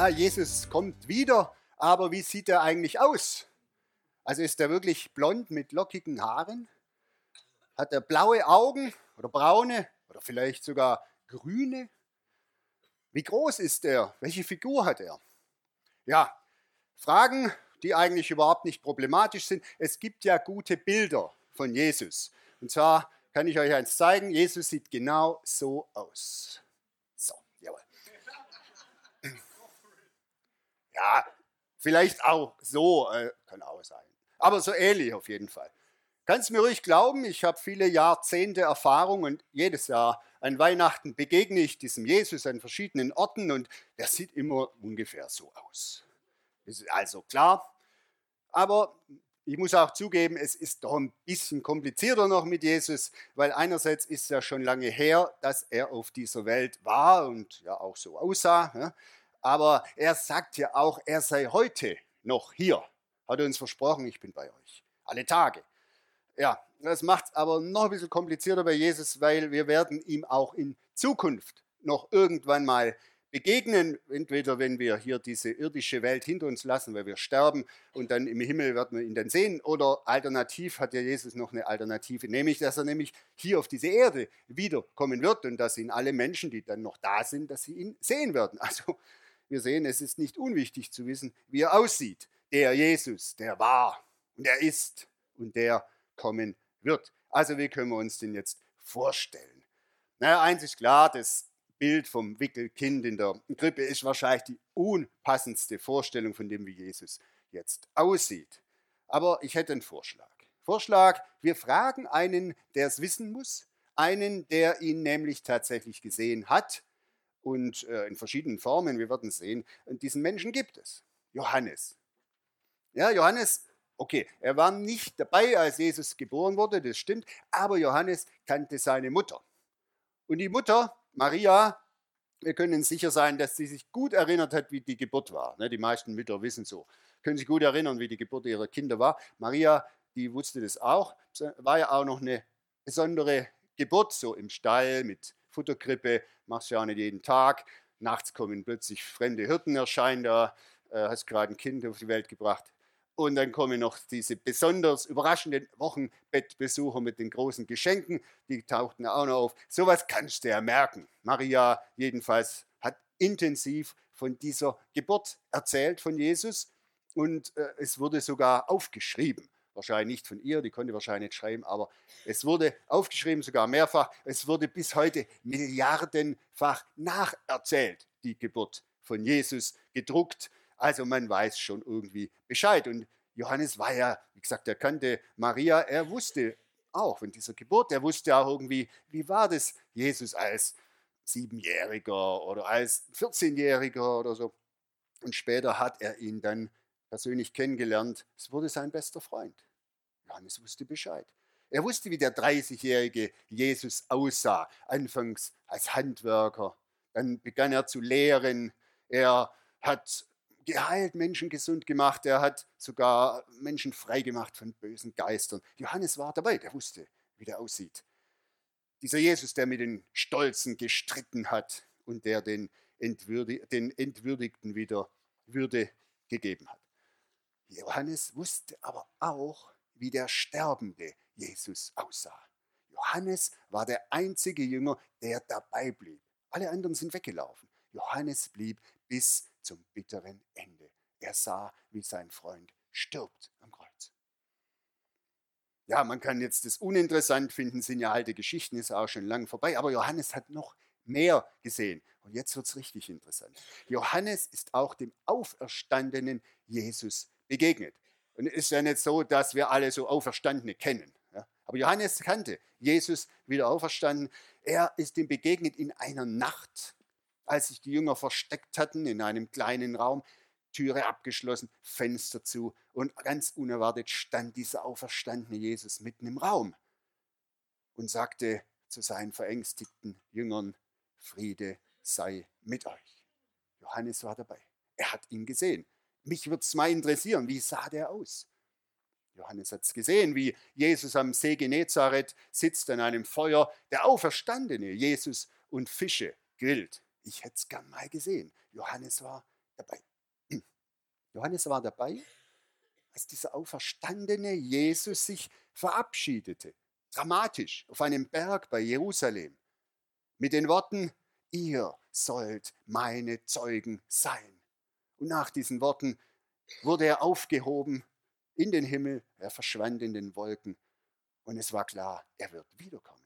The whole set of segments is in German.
Ja, Jesus kommt wieder, aber wie sieht er eigentlich aus? Also ist er wirklich blond mit lockigen Haaren? Hat er blaue Augen oder braune oder vielleicht sogar grüne? Wie groß ist er? Welche Figur hat er? Ja, Fragen, die eigentlich überhaupt nicht problematisch sind. Es gibt ja gute Bilder von Jesus. Und zwar kann ich euch eins zeigen. Jesus sieht genau so aus. Ja, vielleicht auch so, äh, kann auch sein. Aber so ähnlich auf jeden Fall. Kannst mir ruhig glauben, ich habe viele Jahrzehnte Erfahrung und jedes Jahr an Weihnachten begegne ich diesem Jesus an verschiedenen Orten und der sieht immer ungefähr so aus. Das ist also klar. Aber ich muss auch zugeben, es ist doch ein bisschen komplizierter noch mit Jesus, weil einerseits ist es ja schon lange her, dass er auf dieser Welt war und ja auch so aussah aber er sagt ja auch, er sei heute noch hier. Hat er uns versprochen, ich bin bei euch. Alle Tage. Ja, das macht es aber noch ein bisschen komplizierter bei Jesus, weil wir werden ihm auch in Zukunft noch irgendwann mal begegnen. Entweder wenn wir hier diese irdische Welt hinter uns lassen, weil wir sterben und dann im Himmel werden wir ihn dann sehen. Oder alternativ hat ja Jesus noch eine Alternative, nämlich dass er nämlich hier auf diese Erde wiederkommen wird und dass ihn alle Menschen, die dann noch da sind, dass sie ihn sehen werden. Also wir sehen, es ist nicht unwichtig zu wissen, wie er aussieht. Der Jesus, der war und der ist und der kommen wird. Also wie können wir uns den jetzt vorstellen? Naja, eins ist klar, das Bild vom Wickelkind in der Krippe ist wahrscheinlich die unpassendste Vorstellung von dem, wie Jesus jetzt aussieht. Aber ich hätte einen Vorschlag. Vorschlag, wir fragen einen, der es wissen muss, einen, der ihn nämlich tatsächlich gesehen hat und äh, in verschiedenen Formen, wir werden sehen, und diesen Menschen gibt es. Johannes. Ja, Johannes, okay, er war nicht dabei, als Jesus geboren wurde, das stimmt, aber Johannes kannte seine Mutter. Und die Mutter, Maria, wir können sicher sein, dass sie sich gut erinnert hat, wie die Geburt war. Ne, die meisten Mütter wissen so, können sich gut erinnern, wie die Geburt ihrer Kinder war. Maria, die wusste das auch, war ja auch noch eine besondere Geburt, so im Stall mit Futterkrippe, machst du ja auch nicht jeden Tag. Nachts kommen plötzlich fremde Hirten erscheinen, da äh, hast gerade ein Kind auf die Welt gebracht. Und dann kommen noch diese besonders überraschenden Wochenbettbesucher mit den großen Geschenken, die tauchten auch noch auf. Sowas kannst du ja merken. Maria jedenfalls hat intensiv von dieser Geburt erzählt von Jesus und äh, es wurde sogar aufgeschrieben wahrscheinlich nicht von ihr, die konnte wahrscheinlich nicht schreiben, aber es wurde aufgeschrieben, sogar mehrfach. Es wurde bis heute milliardenfach nacherzählt, die Geburt von Jesus gedruckt. Also man weiß schon irgendwie Bescheid. Und Johannes war ja, wie gesagt, er kannte Maria, er wusste auch von dieser Geburt, er wusste auch irgendwie, wie war das Jesus als Siebenjähriger oder als 14-Jähriger oder so. Und später hat er ihn dann persönlich kennengelernt. Es wurde sein bester Freund. Johannes wusste Bescheid. Er wusste, wie der 30-jährige Jesus aussah. Anfangs als Handwerker. Dann begann er zu lehren. Er hat geheilt, Menschen gesund gemacht. Er hat sogar Menschen freigemacht von bösen Geistern. Johannes war dabei, der wusste, wie der aussieht. Dieser Jesus, der mit den Stolzen gestritten hat und der den, Entwürdi den Entwürdigten wieder Würde gegeben hat. Johannes wusste aber auch, wie der sterbende Jesus aussah. Johannes war der einzige Jünger, der dabei blieb. Alle anderen sind weggelaufen. Johannes blieb bis zum bitteren Ende. Er sah, wie sein Freund stirbt am Kreuz. Ja, man kann jetzt das uninteressant finden, sind ja alte Geschichten, ist auch schon lang vorbei, aber Johannes hat noch mehr gesehen. Und jetzt wird es richtig interessant. Johannes ist auch dem auferstandenen Jesus begegnet. Und es ist ja nicht so, dass wir alle so Auferstandene kennen. Aber Johannes kannte Jesus wieder auferstanden. Er ist ihm begegnet in einer Nacht, als sich die Jünger versteckt hatten in einem kleinen Raum, Türe abgeschlossen, Fenster zu und ganz unerwartet stand dieser auferstandene Jesus mitten im Raum und sagte zu seinen verängstigten Jüngern, Friede sei mit euch. Johannes war dabei. Er hat ihn gesehen. Mich würde es mal interessieren, wie sah der aus? Johannes hat es gesehen, wie Jesus am See Genezareth sitzt an einem Feuer, der auferstandene Jesus und Fische grillt. Ich hätte es gern mal gesehen. Johannes war dabei. Johannes war dabei, als dieser auferstandene Jesus sich verabschiedete, dramatisch, auf einem Berg bei Jerusalem, mit den Worten, ihr sollt meine Zeugen sein. Und nach diesen Worten wurde er aufgehoben in den Himmel, er verschwand in den Wolken und es war klar, er wird wiederkommen.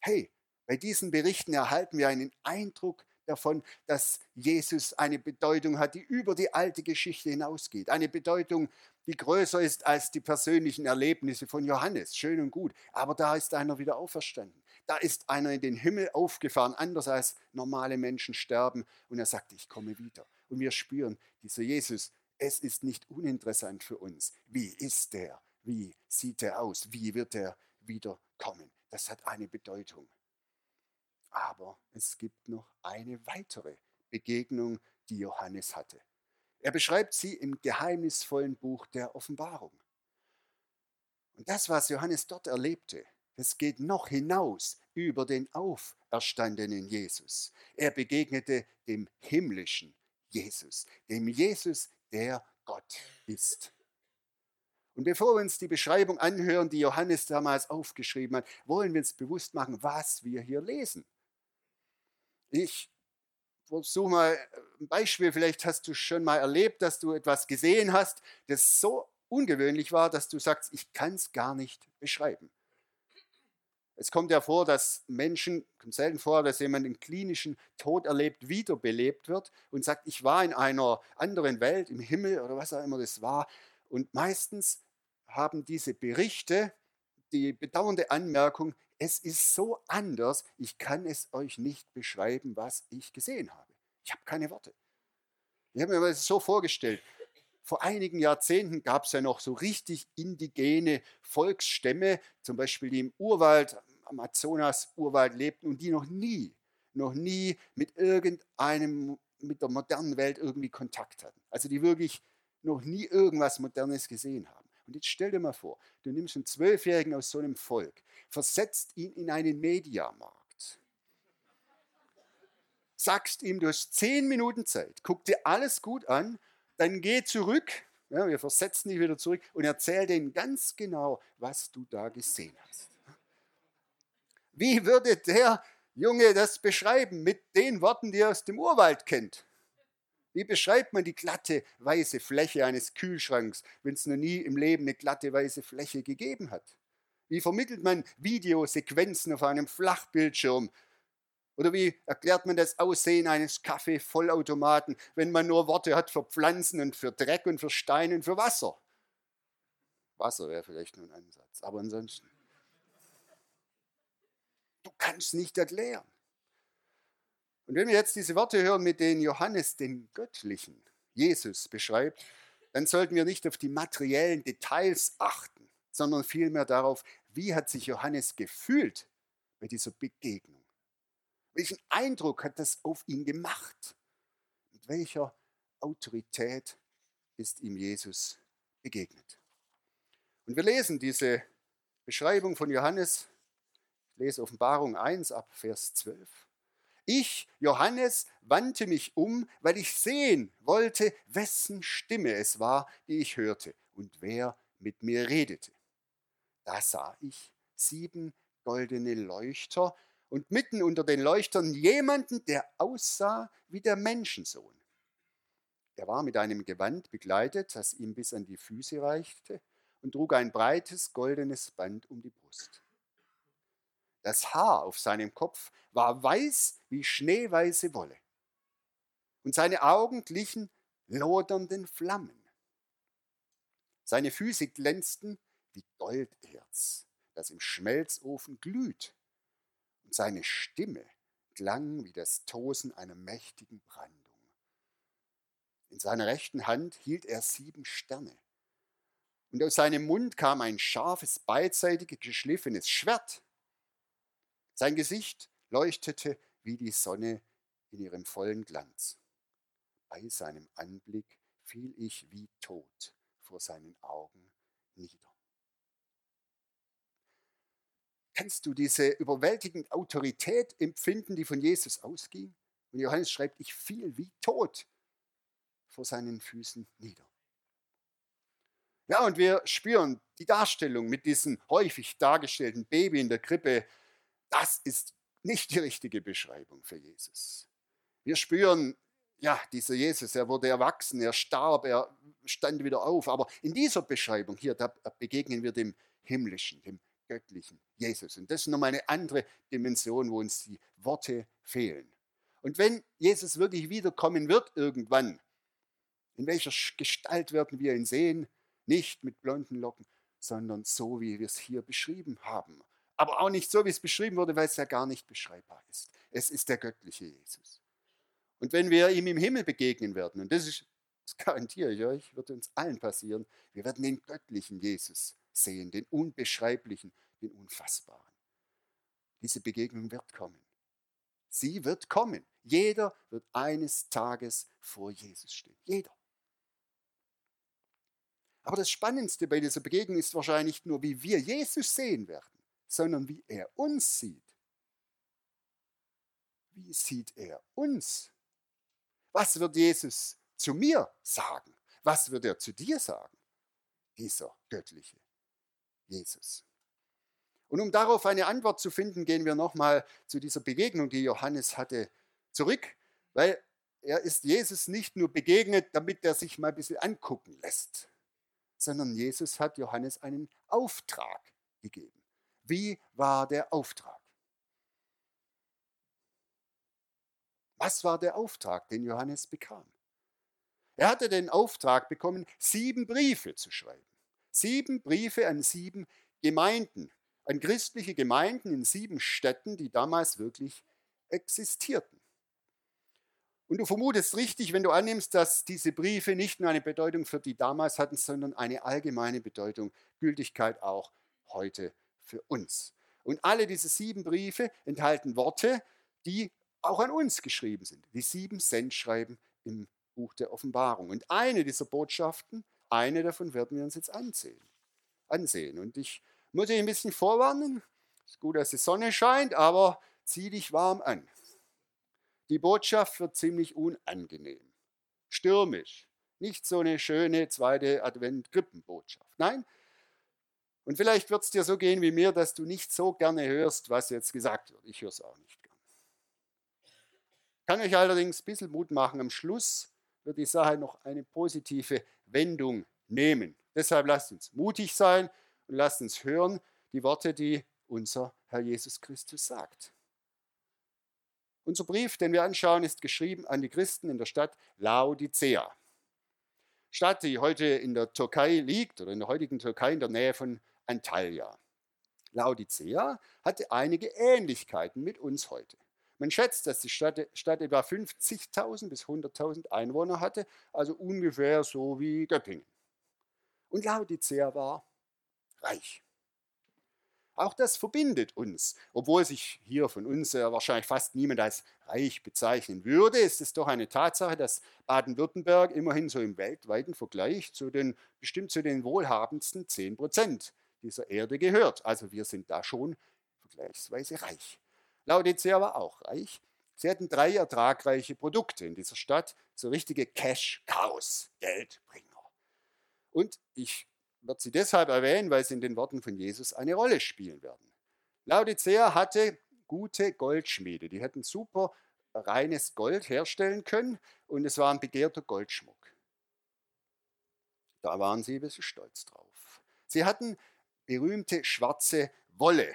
Hey, bei diesen Berichten erhalten wir einen Eindruck davon, dass Jesus eine Bedeutung hat, die über die alte Geschichte hinausgeht. Eine Bedeutung, die größer ist als die persönlichen Erlebnisse von Johannes. Schön und gut. Aber da ist einer wieder auferstanden. Da ist einer in den Himmel aufgefahren, anders als normale Menschen sterben. Und er sagt, ich komme wieder. Und wir spüren, dieser Jesus, es ist nicht uninteressant für uns. Wie ist der? Wie sieht er aus? Wie wird er wiederkommen? Das hat eine Bedeutung. Aber es gibt noch eine weitere Begegnung, die Johannes hatte. Er beschreibt sie im geheimnisvollen Buch der Offenbarung. Und das, was Johannes dort erlebte, das geht noch hinaus über den auferstandenen Jesus. Er begegnete dem himmlischen Jesus, dem Jesus, der Gott ist. Und bevor wir uns die Beschreibung anhören, die Johannes damals aufgeschrieben hat, wollen wir uns bewusst machen, was wir hier lesen. Ich versuche mal ein Beispiel, vielleicht hast du schon mal erlebt, dass du etwas gesehen hast, das so ungewöhnlich war, dass du sagst, ich kann es gar nicht beschreiben. Es kommt ja vor, dass Menschen, kommt selten vor, dass jemand einen klinischen Tod erlebt, wiederbelebt wird und sagt, ich war in einer anderen Welt, im Himmel oder was auch immer das war. Und meistens haben diese Berichte die bedauernde Anmerkung, es ist so anders, ich kann es euch nicht beschreiben, was ich gesehen habe. Ich habe keine Worte. Ich habe mir das so vorgestellt. Vor einigen Jahrzehnten gab es ja noch so richtig indigene Volksstämme, zum Beispiel die im Urwald, Amazonas-Urwald lebten und die noch nie, noch nie mit irgendeinem, mit der modernen Welt irgendwie Kontakt hatten. Also die wirklich noch nie irgendwas Modernes gesehen haben. Und jetzt stell dir mal vor, du nimmst einen Zwölfjährigen aus so einem Volk, versetzt ihn in einen Mediamarkt, sagst ihm, du hast zehn Minuten Zeit, guck dir alles gut an, dann geh zurück, ja, wir versetzen dich wieder zurück und erzähl denen ganz genau, was du da gesehen hast. Wie würde der Junge das beschreiben mit den Worten, die er aus dem Urwald kennt? Wie beschreibt man die glatte weiße Fläche eines Kühlschranks, wenn es noch nie im Leben eine glatte weiße Fläche gegeben hat? Wie vermittelt man Videosequenzen auf einem Flachbildschirm? Oder wie erklärt man das Aussehen eines Kaffee-Vollautomaten, wenn man nur Worte hat für Pflanzen und für Dreck und für Stein und für Wasser? Wasser wäre vielleicht nur ein Ansatz, aber ansonsten. Du kannst nicht erklären. Und wenn wir jetzt diese Worte hören, mit denen Johannes den göttlichen Jesus beschreibt, dann sollten wir nicht auf die materiellen Details achten, sondern vielmehr darauf, wie hat sich Johannes gefühlt bei dieser Begegnung? Welchen Eindruck hat das auf ihn gemacht? Mit welcher Autorität ist ihm Jesus begegnet? Und wir lesen diese Beschreibung von Johannes, lese Offenbarung 1 ab Vers 12. Ich, Johannes, wandte mich um, weil ich sehen wollte, wessen Stimme es war, die ich hörte und wer mit mir redete. Da sah ich sieben goldene Leuchter und mitten unter den Leuchtern jemanden, der aussah wie der Menschensohn. Er war mit einem Gewand begleitet, das ihm bis an die Füße reichte, und trug ein breites goldenes Band um die Brust. Das Haar auf seinem Kopf war weiß wie schneeweiße Wolle. Und seine Augen glichen lodernden Flammen. Seine Füße glänzten wie Golderz, das im Schmelzofen glüht. Und seine Stimme klang wie das Tosen einer mächtigen Brandung. In seiner rechten Hand hielt er sieben Sterne. Und aus seinem Mund kam ein scharfes, beidseitig geschliffenes Schwert. Sein Gesicht leuchtete wie die Sonne in ihrem vollen Glanz. Bei seinem Anblick fiel ich wie tot vor seinen Augen nieder. Kannst du diese überwältigende Autorität empfinden, die von Jesus ausging? Und Johannes schreibt, ich fiel wie tot vor seinen Füßen nieder. Ja, und wir spüren die Darstellung mit diesem häufig dargestellten Baby in der Krippe. Das ist nicht die richtige Beschreibung für Jesus. Wir spüren, ja, dieser Jesus, er wurde erwachsen, er starb, er stand wieder auf. Aber in dieser Beschreibung hier, da begegnen wir dem Himmlischen, dem Göttlichen, Jesus. Und das ist nochmal eine andere Dimension, wo uns die Worte fehlen. Und wenn Jesus wirklich wiederkommen wird irgendwann, in welcher Gestalt werden wir ihn sehen? Nicht mit blonden Locken, sondern so, wie wir es hier beschrieben haben. Aber auch nicht so, wie es beschrieben wurde, weil es ja gar nicht beschreibbar ist. Es ist der göttliche Jesus. Und wenn wir ihm im Himmel begegnen werden, und das ist, das garantiere ich euch, wird uns allen passieren, wir werden den göttlichen Jesus sehen, den unbeschreiblichen, den unfassbaren. Diese Begegnung wird kommen. Sie wird kommen. Jeder wird eines Tages vor Jesus stehen. Jeder. Aber das Spannendste bei dieser Begegnung ist wahrscheinlich nicht nur, wie wir Jesus sehen werden, sondern wie er uns sieht. Wie sieht er uns? Was wird Jesus zu mir sagen? Was wird er zu dir sagen? Dieser göttliche Jesus. Und um darauf eine Antwort zu finden, gehen wir nochmal zu dieser Begegnung, die Johannes hatte, zurück, weil er ist Jesus nicht nur begegnet, damit er sich mal ein bisschen angucken lässt, sondern Jesus hat Johannes einen Auftrag gegeben. Wie war der Auftrag? Was war der Auftrag, den Johannes bekam? Er hatte den Auftrag bekommen, sieben Briefe zu schreiben. Sieben Briefe an sieben Gemeinden, an christliche Gemeinden in sieben Städten, die damals wirklich existierten. Und du vermutest richtig, wenn du annimmst, dass diese Briefe nicht nur eine Bedeutung für die damals hatten, sondern eine allgemeine Bedeutung, Gültigkeit auch heute für uns. Und alle diese sieben Briefe enthalten Worte, die auch an uns geschrieben sind. Die sieben Sendschreiben im Buch der Offenbarung. Und eine dieser Botschaften, eine davon werden wir uns jetzt ansehen. ansehen. Und ich muss dich ein bisschen vorwarnen. Es ist gut, dass die Sonne scheint, aber zieh dich warm an. Die Botschaft wird ziemlich unangenehm, stürmisch. Nicht so eine schöne zweite Advent-Krippenbotschaft. Nein. Und vielleicht wird es dir so gehen wie mir, dass du nicht so gerne hörst, was jetzt gesagt wird. Ich höre es auch nicht gern. Kann euch allerdings ein bisschen Mut machen. Am Schluss wird die Sache noch eine positive Wendung nehmen. Deshalb lasst uns mutig sein und lasst uns hören die Worte, die unser Herr Jesus Christus sagt. Unser Brief, den wir anschauen, ist geschrieben an die Christen in der Stadt Laodicea. Stadt, die heute in der Türkei liegt oder in der heutigen Türkei in der Nähe von Antalya. Laodicea hatte einige Ähnlichkeiten mit uns heute. Man schätzt, dass die Stadt, Stadt etwa 50.000 bis 100.000 Einwohner hatte, also ungefähr so wie Göttingen. Und Laodicea war reich. Auch das verbindet uns. Obwohl sich hier von uns äh, wahrscheinlich fast niemand als reich bezeichnen würde, ist es doch eine Tatsache, dass Baden-Württemberg immerhin so im weltweiten Vergleich zu den, bestimmt zu den wohlhabendsten 10 Prozent dieser Erde gehört. Also wir sind da schon vergleichsweise reich. Laodicea war auch reich. Sie hatten drei ertragreiche Produkte in dieser Stadt, so richtige Cash-Cows, Geldbringer. Und ich wird sie deshalb erwähnen, weil sie in den Worten von Jesus eine Rolle spielen werden. Laodicea hatte gute Goldschmiede, die hätten super reines Gold herstellen können und es war ein begehrter Goldschmuck. Da waren sie ein bisschen stolz drauf. Sie hatten berühmte schwarze Wolle.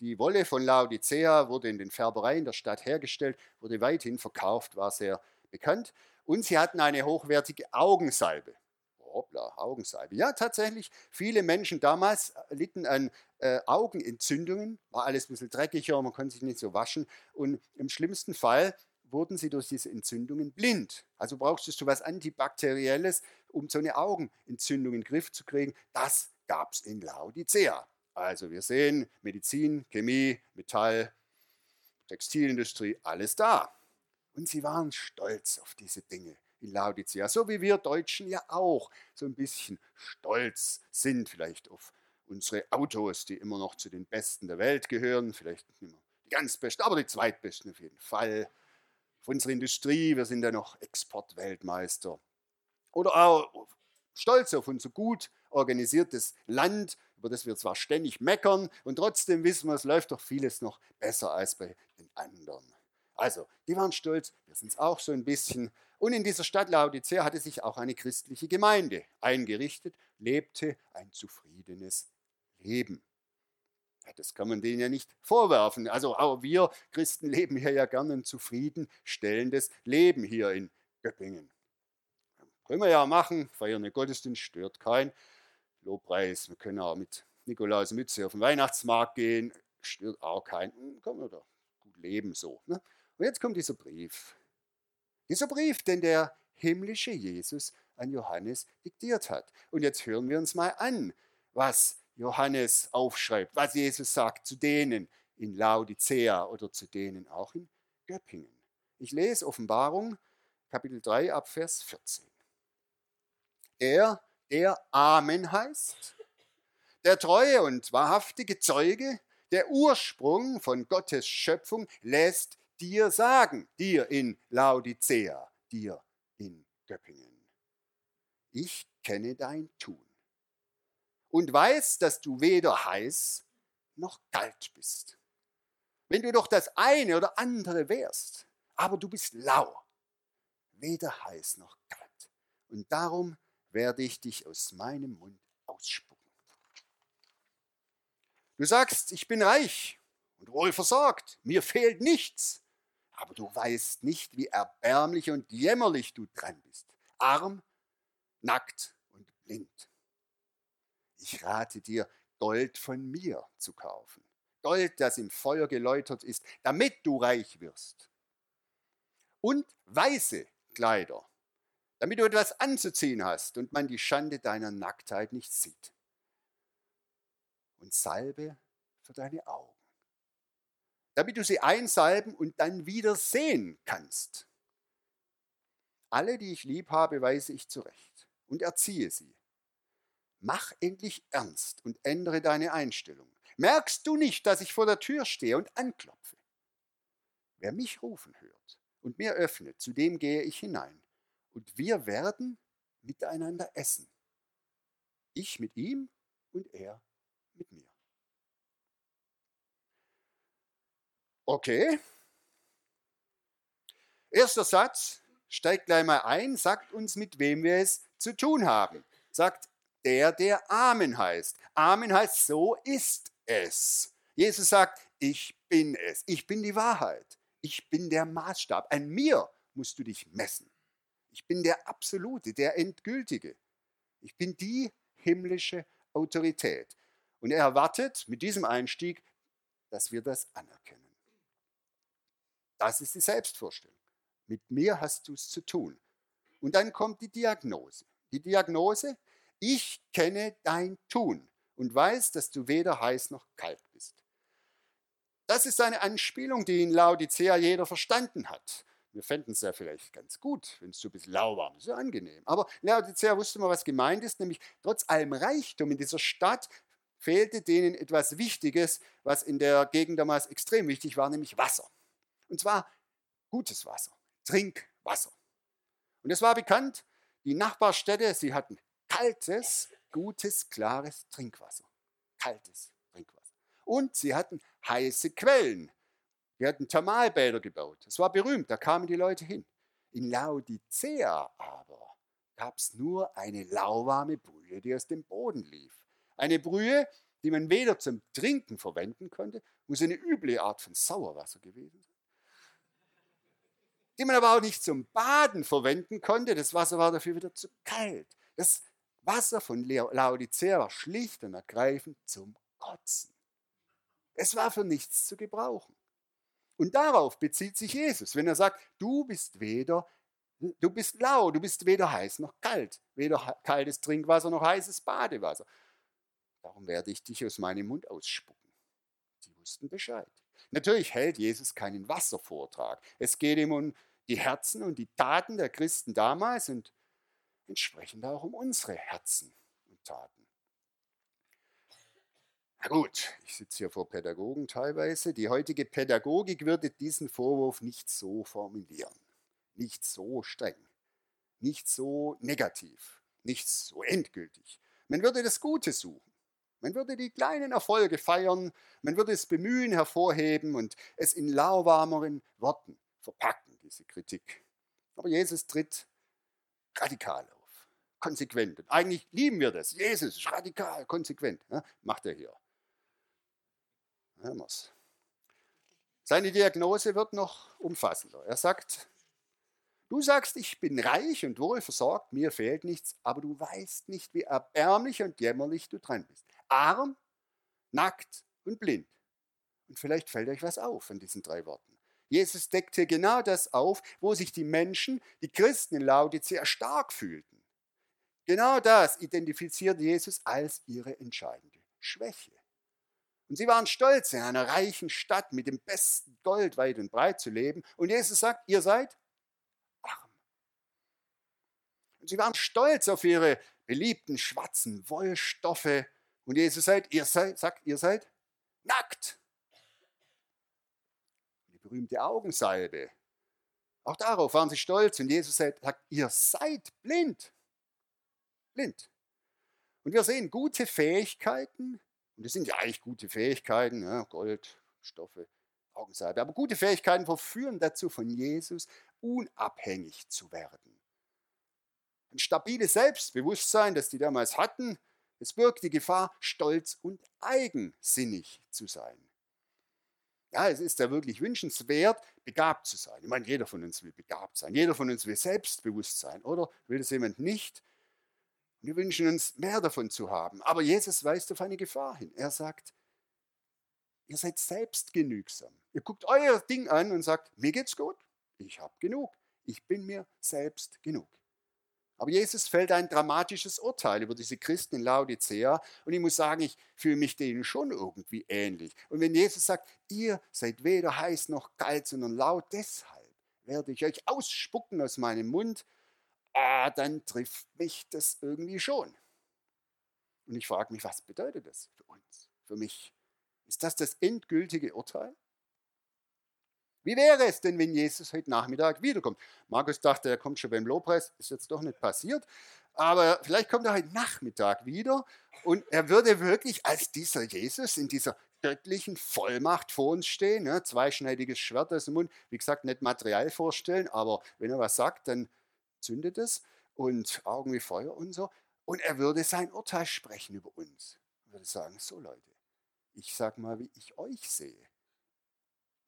Die Wolle von Laodicea wurde in den Färbereien der Stadt hergestellt, wurde weithin verkauft, war sehr bekannt. Und sie hatten eine hochwertige Augensalbe. hoppla, Augensalbe. Ja, tatsächlich, viele Menschen damals litten an äh, Augenentzündungen, war alles ein bisschen dreckiger, man konnte sich nicht so waschen und im schlimmsten Fall wurden sie durch diese Entzündungen blind. Also brauchst du was Antibakterielles, um so eine Augenentzündung in den Griff zu kriegen. Das gab es in Laodicea. Also wir sehen Medizin, Chemie, Metall, Textilindustrie, alles da. Und sie waren stolz auf diese Dinge in Laodicea, so wie wir Deutschen ja auch so ein bisschen stolz sind, vielleicht auf unsere Autos, die immer noch zu den besten der Welt gehören, vielleicht nicht mehr die ganz besten, aber die zweitbesten auf jeden Fall. Auf unsere Industrie, wir sind ja noch Exportweltmeister. Oder auch stolz auf unser gut organisiertes Land, über das wir zwar ständig meckern und trotzdem wissen wir, es läuft doch vieles noch besser als bei den anderen. Also, die waren stolz, wir sind es auch so ein bisschen. Und in dieser Stadt Laodicea hatte sich auch eine christliche Gemeinde eingerichtet, lebte ein zufriedenes Leben. Das kann man denen ja nicht vorwerfen. Also auch wir Christen leben hier ja gerne ein zufriedenstellendes Leben hier in Göppingen. Können wir ja machen, feiern einen Gottesdienst, stört kein Lobpreis. Wir können auch mit Nikolaus Mütze auf den Weihnachtsmarkt gehen, stört auch keinen. Hm, können wir da gut leben so. Ne? Und jetzt kommt dieser Brief. Dieser Brief, den der himmlische Jesus an Johannes diktiert hat. Und jetzt hören wir uns mal an, was Johannes aufschreibt, was Jesus sagt zu denen in Laodicea oder zu denen auch in Göppingen. Ich lese Offenbarung Kapitel 3 ab Vers 14. Er, der Amen heißt, der treue und wahrhaftige Zeuge, der Ursprung von Gottes Schöpfung, lässt dir sagen, dir in Laodicea, dir in Göppingen. Ich kenne dein Tun und weiß, dass du weder heiß noch kalt bist. Wenn du doch das eine oder andere wärst, aber du bist lau, weder heiß noch kalt. Und darum werde ich dich aus meinem Mund ausspucken. Du sagst, ich bin reich und wohl versorgt, mir fehlt nichts aber du weißt nicht, wie erbärmlich und jämmerlich du dran bist. Arm, nackt und blind. Ich rate dir, Gold von mir zu kaufen. Gold, das im Feuer geläutert ist, damit du reich wirst. Und weiße Kleider, damit du etwas anzuziehen hast und man die Schande deiner Nacktheit nicht sieht. Und Salbe für deine Augen damit du sie einsalben und dann wieder sehen kannst. Alle, die ich lieb habe, weise ich zurecht und erziehe sie. Mach endlich ernst und ändere deine Einstellung. Merkst du nicht, dass ich vor der Tür stehe und anklopfe? Wer mich rufen hört und mir öffnet, zu dem gehe ich hinein. Und wir werden miteinander essen. Ich mit ihm und er mit mir. Okay. Erster Satz, steigt gleich mal ein, sagt uns, mit wem wir es zu tun haben. Sagt der, der Amen heißt. Amen heißt, so ist es. Jesus sagt, ich bin es. Ich bin die Wahrheit. Ich bin der Maßstab. An mir musst du dich messen. Ich bin der Absolute, der Endgültige. Ich bin die himmlische Autorität. Und er erwartet mit diesem Einstieg, dass wir das anerkennen. Das ist die Selbstvorstellung. Mit mir hast du es zu tun. Und dann kommt die Diagnose. Die Diagnose, ich kenne dein Tun und weiß, dass du weder heiß noch kalt bist. Das ist eine Anspielung, die in Laodicea jeder verstanden hat. Wir fänden es ja vielleicht ganz gut, wenn es so ein bisschen lauwarm ist, ja angenehm. Aber Laodicea wusste mal, was gemeint ist, nämlich trotz allem Reichtum in dieser Stadt fehlte denen etwas Wichtiges, was in der Gegend damals extrem wichtig war, nämlich Wasser. Und zwar gutes Wasser, Trinkwasser. Und es war bekannt, die Nachbarstädte, sie hatten kaltes, gutes, klares Trinkwasser. Kaltes Trinkwasser. Und sie hatten heiße Quellen. Die hatten Thermalbäder gebaut. Es war berühmt, da kamen die Leute hin. In Laodicea aber gab es nur eine lauwarme Brühe, die aus dem Boden lief. Eine Brühe, die man weder zum Trinken verwenden konnte, muss eine üble Art von Sauerwasser gewesen sein die man aber auch nicht zum Baden verwenden konnte. Das Wasser war dafür wieder zu kalt. Das Wasser von Laodicea war schlicht und ergreifend zum Kotzen. Es war für nichts zu gebrauchen. Und darauf bezieht sich Jesus, wenn er sagt, du bist weder, du bist lau, du bist weder heiß noch kalt, weder kaltes Trinkwasser noch heißes Badewasser. Darum werde ich dich aus meinem Mund ausspucken. Sie wussten Bescheid. Natürlich hält Jesus keinen Wasservortrag. Es geht ihm um die Herzen und die Taten der Christen damals und entsprechend auch um unsere Herzen und Taten. Na gut, ich sitze hier vor Pädagogen teilweise. Die heutige Pädagogik würde diesen Vorwurf nicht so formulieren, nicht so streng, nicht so negativ, nicht so endgültig. Man würde das Gute suchen. Man würde die kleinen Erfolge feiern, man würde es bemühen, hervorheben und es in lauwarmeren Worten verpacken, diese Kritik. Aber Jesus tritt radikal auf, konsequent. Und eigentlich lieben wir das. Jesus ist radikal, konsequent. Ja, macht er hier. Hören's. Seine Diagnose wird noch umfassender. Er sagt, du sagst, ich bin reich und wohl versorgt, mir fehlt nichts, aber du weißt nicht, wie erbärmlich und jämmerlich du dran bist. Arm, nackt und blind. Und vielleicht fällt euch was auf an diesen drei Worten. Jesus deckte genau das auf, wo sich die Menschen, die Christen in Laodicea stark fühlten. Genau das identifiziert Jesus als ihre entscheidende Schwäche. Und sie waren stolz, in einer reichen Stadt mit dem besten Gold weit und breit zu leben. Und Jesus sagt, ihr seid arm. Und sie waren stolz auf ihre beliebten schwarzen Wollstoffe. Und Jesus sagt, ihr seid, sagt, ihr seid nackt. Die berühmte Augensalbe. Auch darauf waren sie stolz. Und Jesus sagt, ihr seid blind. Blind. Und wir sehen gute Fähigkeiten, und das sind ja eigentlich gute Fähigkeiten, ja, Gold, Stoffe, Augensalbe. Aber gute Fähigkeiten verführen dazu, von Jesus unabhängig zu werden. Ein stabiles Selbstbewusstsein, das die damals hatten, es birgt die Gefahr, stolz und eigensinnig zu sein. Ja, es ist ja wirklich wünschenswert, begabt zu sein. Ich meine, jeder von uns will begabt sein. Jeder von uns will selbstbewusst sein, oder? Will das jemand nicht? Wir wünschen uns mehr davon zu haben. Aber Jesus weist auf eine Gefahr hin. Er sagt, ihr seid selbstgenügsam. Ihr guckt euer Ding an und sagt, mir geht's gut, ich habe genug, ich bin mir selbst genug. Aber Jesus fällt ein dramatisches Urteil über diese Christen in Laodicea und ich muss sagen, ich fühle mich denen schon irgendwie ähnlich. Und wenn Jesus sagt, ihr seid weder heiß noch kalt, sondern laut, deshalb werde ich euch ausspucken aus meinem Mund, ah, dann trifft mich das irgendwie schon. Und ich frage mich, was bedeutet das für uns, für mich? Ist das das endgültige Urteil? Wie wäre es denn, wenn Jesus heute Nachmittag wiederkommt? Markus dachte, er kommt schon beim Lobpreis, ist jetzt doch nicht passiert. Aber vielleicht kommt er heute Nachmittag wieder und er würde wirklich als dieser Jesus in dieser göttlichen Vollmacht vor uns stehen, ne? zweischneidiges Schwert aus dem Mund. Wie gesagt, nicht materiell vorstellen, aber wenn er was sagt, dann zündet es und Augen wie Feuer und so. Und er würde sein Urteil sprechen über uns. Er würde sagen, so Leute, ich sag mal, wie ich euch sehe.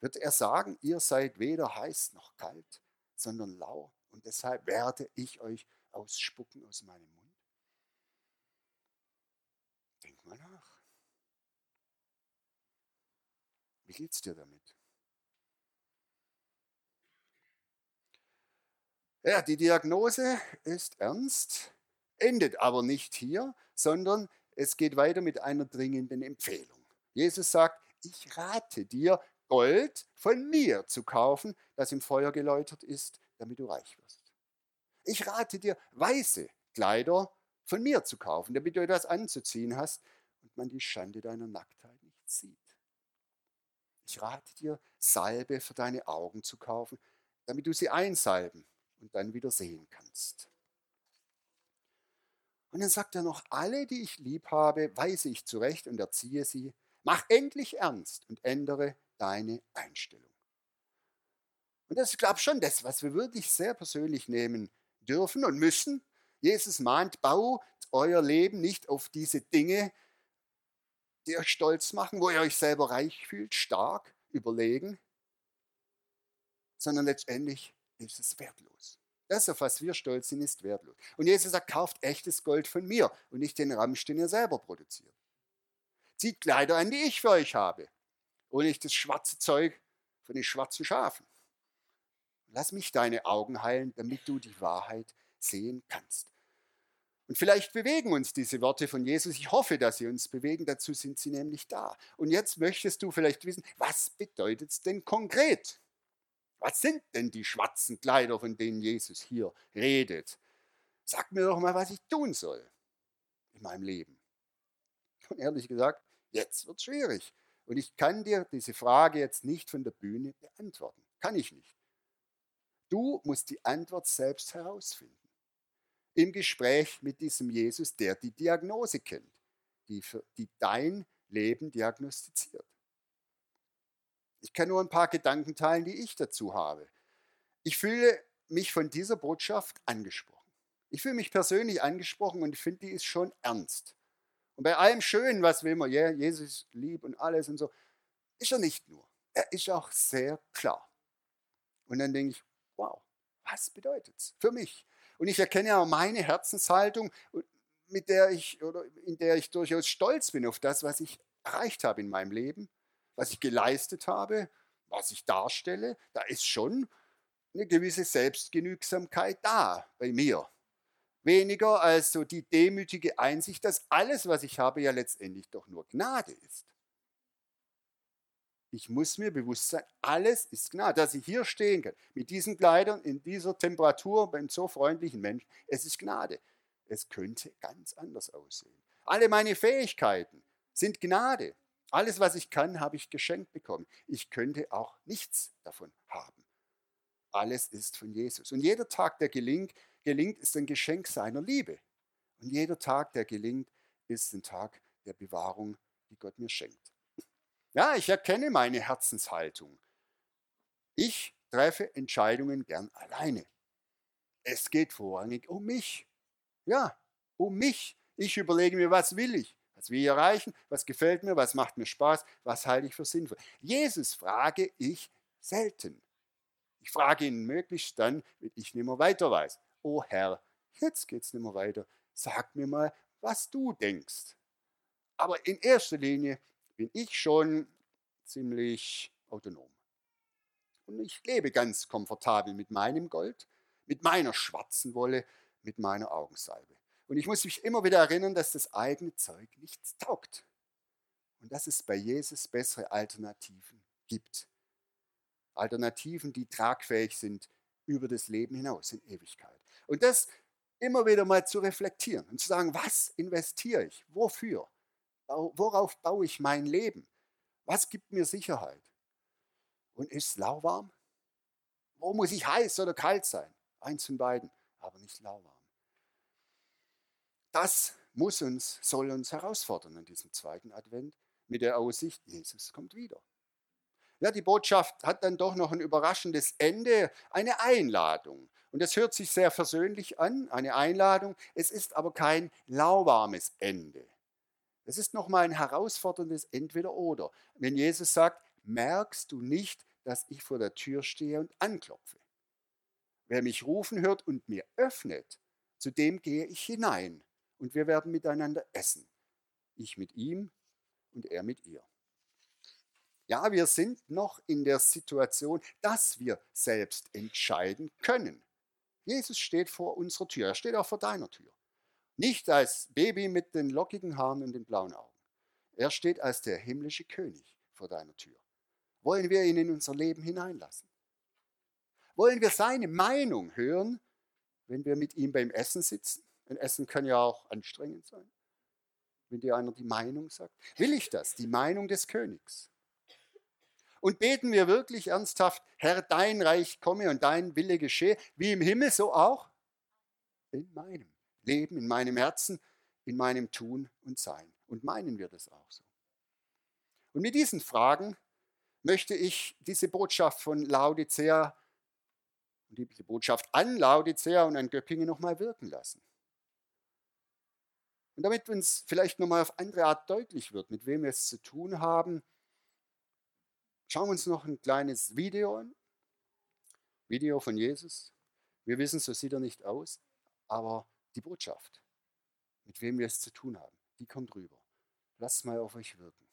Wird er sagen, ihr seid weder heiß noch kalt, sondern lau und deshalb werde ich euch ausspucken aus meinem Mund? Denk mal nach. Wie geht's dir damit? Ja, die Diagnose ist ernst, endet aber nicht hier, sondern es geht weiter mit einer dringenden Empfehlung. Jesus sagt, ich rate dir, Gold von mir zu kaufen, das im Feuer geläutert ist, damit du reich wirst. Ich rate dir, weiße Kleider von mir zu kaufen, damit du etwas anzuziehen hast und man die Schande deiner Nacktheit nicht sieht. Ich rate dir, Salbe für deine Augen zu kaufen, damit du sie einsalben und dann wieder sehen kannst. Und dann sagt er noch, alle, die ich lieb habe, weise ich zurecht und erziehe sie. Mach endlich ernst und ändere deine Einstellung. Und das ist, glaube ich, schon das, was wir wirklich sehr persönlich nehmen dürfen und müssen. Jesus mahnt, baut euer Leben nicht auf diese Dinge, die euch stolz machen, wo ihr euch selber reich fühlt, stark, überlegen, sondern letztendlich ist es wertlos. Das, auf was wir stolz sind, ist wertlos. Und Jesus sagt, kauft echtes Gold von mir und nicht den Ramsch, den ihr selber produziert. Zieht Kleider an, die ich für euch habe und nicht das schwarze Zeug von den schwarzen Schafen. Lass mich deine Augen heilen, damit du die Wahrheit sehen kannst. Und vielleicht bewegen uns diese Worte von Jesus. Ich hoffe, dass sie uns bewegen. Dazu sind sie nämlich da. Und jetzt möchtest du vielleicht wissen, was bedeutet es denn konkret? Was sind denn die schwarzen Kleider, von denen Jesus hier redet? Sag mir doch mal, was ich tun soll in meinem Leben. Und ehrlich gesagt, jetzt wird es schwierig. Und ich kann dir diese Frage jetzt nicht von der Bühne beantworten. Kann ich nicht. Du musst die Antwort selbst herausfinden. Im Gespräch mit diesem Jesus, der die Diagnose kennt, die, für, die dein Leben diagnostiziert. Ich kann nur ein paar Gedanken teilen, die ich dazu habe. Ich fühle mich von dieser Botschaft angesprochen. Ich fühle mich persönlich angesprochen und ich finde, die ist schon ernst. Und bei allem Schönen, was will man, yeah, Jesus lieb und alles und so, ist er nicht nur. Er ist auch sehr klar. Und dann denke ich, wow, was bedeutet es für mich? Und ich erkenne auch meine Herzenshaltung, mit der ich, oder in der ich durchaus stolz bin auf das, was ich erreicht habe in meinem Leben was ich geleistet habe, was ich darstelle, da ist schon eine gewisse Selbstgenügsamkeit da bei mir. Weniger als so die demütige Einsicht, dass alles, was ich habe, ja letztendlich doch nur Gnade ist. Ich muss mir bewusst sein, alles ist Gnade. Dass ich hier stehen kann, mit diesen Kleidern, in dieser Temperatur, beim so freundlichen Menschen, es ist Gnade. Es könnte ganz anders aussehen. Alle meine Fähigkeiten sind Gnade. Alles, was ich kann, habe ich geschenkt bekommen. Ich könnte auch nichts davon haben. Alles ist von Jesus. Und jeder Tag, der gelingt, gelingt, ist ein Geschenk seiner Liebe. Und jeder Tag, der gelingt, ist ein Tag der Bewahrung, die Gott mir schenkt. Ja, ich erkenne meine Herzenshaltung. Ich treffe Entscheidungen gern alleine. Es geht vorrangig um mich. Ja, um mich. Ich überlege mir, was will ich? Was will ich erreichen, was gefällt mir, was macht mir Spaß, was halte ich für sinnvoll. Jesus frage ich selten. Ich frage ihn möglichst dann, wenn ich nicht mehr weiter weiß. Oh Herr, jetzt geht es nicht mehr weiter. Sag mir mal, was du denkst. Aber in erster Linie bin ich schon ziemlich autonom. Und ich lebe ganz komfortabel mit meinem Gold, mit meiner schwarzen Wolle, mit meiner Augensalbe. Und ich muss mich immer wieder erinnern, dass das eigene Zeug nichts taugt. Und dass es bei Jesus bessere Alternativen gibt. Alternativen, die tragfähig sind über das Leben hinaus in Ewigkeit. Und das immer wieder mal zu reflektieren und zu sagen, was investiere ich? Wofür? Worauf baue ich mein Leben? Was gibt mir Sicherheit? Und ist es lauwarm? Wo muss ich heiß oder kalt sein? Eins von beiden, aber nicht lauwarm. Das muss uns, soll uns herausfordern an diesem zweiten Advent mit der Aussicht, Jesus kommt wieder. Ja, die Botschaft hat dann doch noch ein überraschendes Ende, eine Einladung. Und das hört sich sehr versöhnlich an, eine Einladung. Es ist aber kein lauwarmes Ende. Es ist nochmal ein herausforderndes Entweder-Oder. Wenn Jesus sagt, merkst du nicht, dass ich vor der Tür stehe und anklopfe? Wer mich rufen hört und mir öffnet, zu dem gehe ich hinein und wir werden miteinander essen. Ich mit ihm und er mit ihr. Ja, wir sind noch in der Situation, dass wir selbst entscheiden können. Jesus steht vor unserer Tür, er steht auch vor deiner Tür. Nicht als Baby mit den lockigen Haaren und den blauen Augen. Er steht als der himmlische König vor deiner Tür. Wollen wir ihn in unser Leben hineinlassen? Wollen wir seine Meinung hören, wenn wir mit ihm beim Essen sitzen? Ein Essen kann ja auch anstrengend sein, wenn dir einer die Meinung sagt. Will ich das? Die Meinung des Königs. Und beten wir wirklich ernsthaft, Herr, dein Reich komme und dein Wille geschehe, wie im Himmel, so auch in meinem Leben, in meinem Herzen, in meinem Tun und Sein. Und meinen wir das auch so? Und mit diesen Fragen möchte ich diese Botschaft von Laodicea und diese Botschaft an Laodicea und an Göppingen nochmal wirken lassen. Und damit uns vielleicht nochmal auf andere Art deutlich wird, mit wem wir es zu tun haben, schauen wir uns noch ein kleines Video an. Video von Jesus. Wir wissen, so sieht er nicht aus, aber die Botschaft, mit wem wir es zu tun haben, die kommt rüber. Lasst mal auf euch wirken.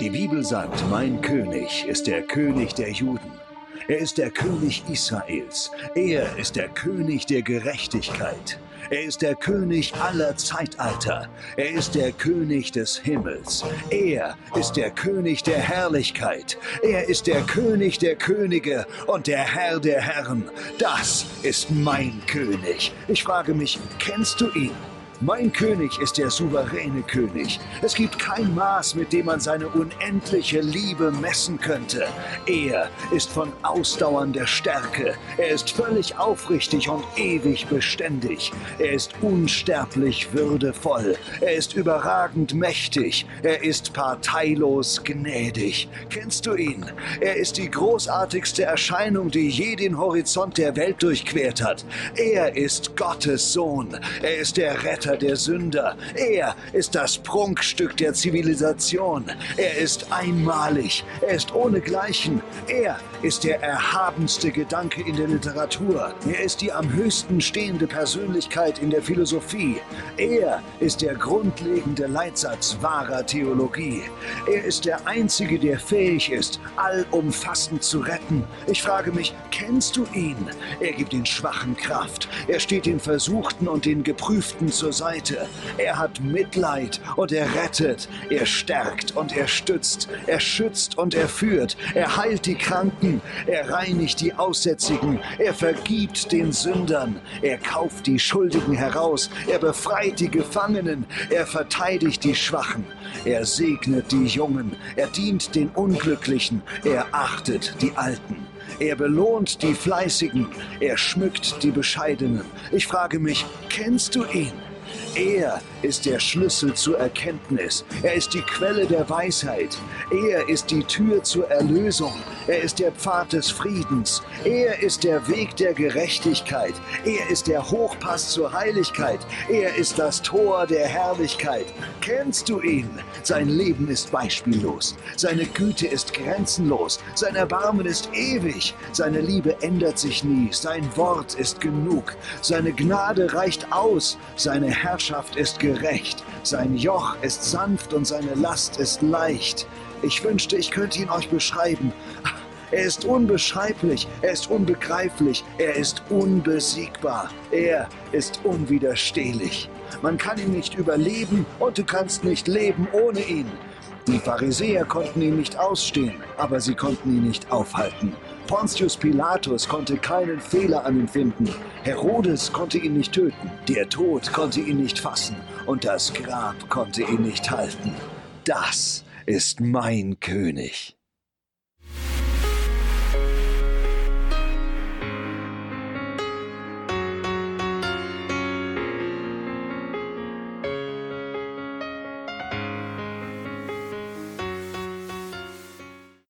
Die Bibel sagt, mein König ist der König der Juden. Er ist der König Israels. Er ist der König der Gerechtigkeit. Er ist der König aller Zeitalter. Er ist der König des Himmels. Er ist der König der Herrlichkeit. Er ist der König der Könige und der Herr der Herren. Das ist mein König. Ich frage mich, kennst du ihn? Mein König ist der souveräne König. Es gibt kein Maß, mit dem man seine unendliche Liebe messen könnte. Er ist von ausdauernder Stärke. Er ist völlig aufrichtig und ewig beständig. Er ist unsterblich würdevoll. Er ist überragend mächtig. Er ist parteilos gnädig. Kennst du ihn? Er ist die großartigste Erscheinung, die je den Horizont der Welt durchquert hat. Er ist Gottes Sohn. Er ist der Retter Retter der Sünder. Er ist das Prunkstück der Zivilisation. Er ist einmalig. Er ist ohnegleichen. Er ist der erhabenste Gedanke in der Literatur. Er ist die am höchsten stehende Persönlichkeit in der Philosophie. Er ist der grundlegende Leitsatz wahrer Theologie. Er ist der Einzige, der fähig ist, allumfassend zu retten. Ich frage mich, kennst du ihn? Er gibt den Schwachen Kraft. Er steht den Versuchten und den Geprüften zur Seite. Er hat Mitleid und er rettet. Er stärkt und er stützt. Er schützt und er führt. Er heilt die Kranken. Er reinigt die Aussätzigen. Er vergibt den Sündern. Er kauft die Schuldigen heraus. Er befreit die Gefangenen. Er verteidigt die Schwachen. Er segnet die Jungen. Er dient den Unglücklichen. Er achtet die Alten. Er belohnt die Fleißigen. Er schmückt die Bescheidenen. Ich frage mich, kennst du ihn? Er ist der Schlüssel zur Erkenntnis. Er ist die Quelle der Weisheit. Er ist die Tür zur Erlösung. Er ist der Pfad des Friedens. Er ist der Weg der Gerechtigkeit. Er ist der Hochpass zur Heiligkeit. Er ist das Tor der Herrlichkeit. Kennst du ihn? Sein Leben ist beispiellos. Seine Güte ist grenzenlos. Sein Erbarmen ist ewig. Seine Liebe ändert sich nie. Sein Wort ist genug. Seine Gnade reicht aus. Seine Herrschaft ist gerecht gerecht, sein Joch ist sanft und seine Last ist leicht. Ich wünschte, ich könnte ihn euch beschreiben. Er ist unbeschreiblich, er ist unbegreiflich, er ist unbesiegbar, er ist unwiderstehlich. Man kann ihn nicht überleben und du kannst nicht leben ohne ihn. Die Pharisäer konnten ihn nicht ausstehen, aber sie konnten ihn nicht aufhalten. Pontius Pilatus konnte keinen Fehler an ihm finden. Herodes konnte ihn nicht töten. Der Tod konnte ihn nicht fassen. Und das Grab konnte ihn nicht halten. Das ist mein König.